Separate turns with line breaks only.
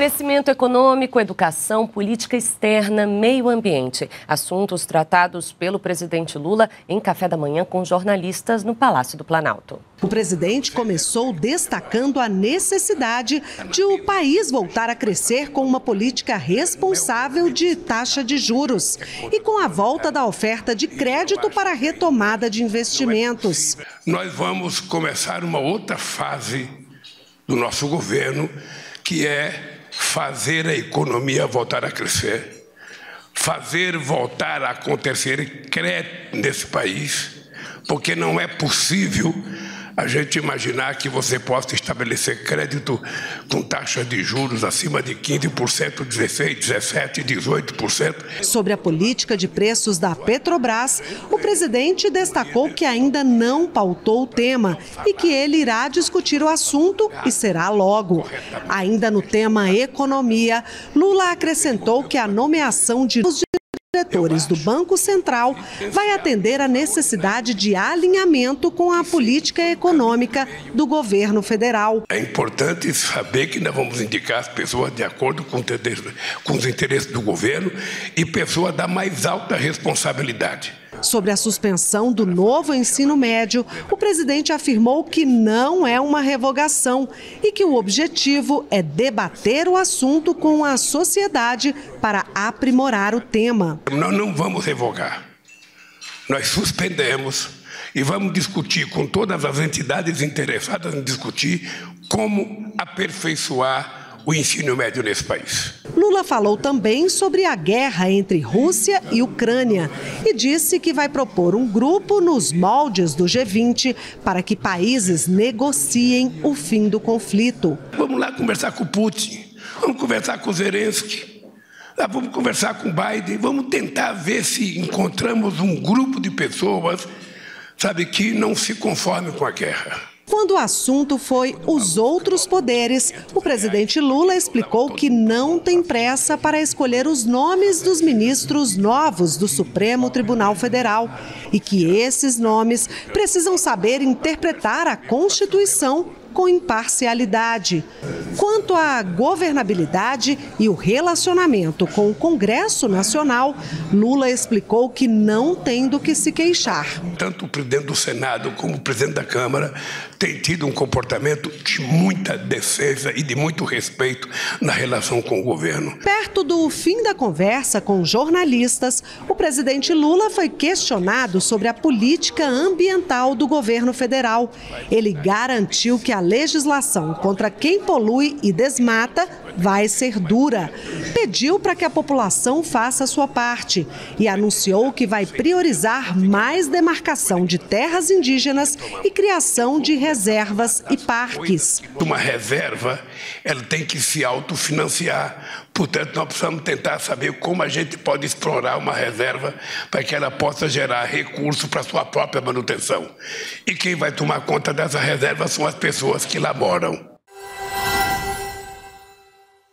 Crescimento econômico, educação, política externa, meio ambiente. Assuntos tratados pelo presidente Lula em café da manhã com jornalistas no Palácio do Planalto.
O presidente começou destacando a necessidade de o país voltar a crescer com uma política responsável de taxa de juros e com a volta da oferta de crédito para a retomada de investimentos.
Nós vamos começar uma outra fase do nosso governo, que é fazer a economia voltar a crescer, fazer voltar a acontecer crédito nesse país, porque não é possível a gente imaginar que você possa estabelecer crédito com taxa de juros acima de 15%, 16%, 17%, 18%.
Sobre a política de preços da Petrobras, o presidente destacou que ainda não pautou o tema e que ele irá discutir o assunto e será logo. Ainda no tema economia, Lula acrescentou que a nomeação de do Banco Central vai atender a necessidade de alinhamento com a política econômica do governo federal.
É importante saber que nós vamos indicar as pessoas de acordo com os interesses do governo e pessoas da mais alta responsabilidade.
Sobre a suspensão do novo ensino médio, o presidente afirmou que não é uma revogação e que o objetivo é debater o assunto com a sociedade para aprimorar o tema.
Nós não vamos revogar. Nós suspendemos e vamos discutir com todas as entidades interessadas em discutir como aperfeiçoar o ensino médio nesse país.
Lula falou também sobre a guerra entre Rússia e Ucrânia e disse que vai propor um grupo nos moldes do G20 para que países negociem o fim do conflito.
Vamos lá conversar com Putin, vamos conversar com Zelensky. vamos conversar com Biden, vamos tentar ver se encontramos um grupo de pessoas, sabe, que não se conforme com a guerra.
Quando o assunto foi os outros poderes, o presidente Lula explicou que não tem pressa para escolher os nomes dos ministros novos do Supremo Tribunal Federal e que esses nomes precisam saber interpretar a Constituição com imparcialidade. Quanto à governabilidade e o relacionamento com o Congresso Nacional, Lula explicou que não tem do que se queixar.
Tanto o presidente do Senado como o presidente da Câmara têm tido um comportamento de muita defesa e de muito respeito na relação com o governo.
Perto do fim da conversa com jornalistas, o presidente Lula foi questionado sobre a política ambiental do governo federal. Ele garantiu que a legislação contra quem polui e desmata vai ser dura. Pediu para que a população faça a sua parte e anunciou que vai priorizar mais demarcação de terras indígenas e criação de reservas e parques.
Uma reserva, ela tem que se autofinanciar. Portanto, nós precisamos tentar saber como a gente pode explorar uma reserva para que ela possa gerar recursos para sua própria manutenção. E quem vai tomar conta dessa reserva são as pessoas que lá moram.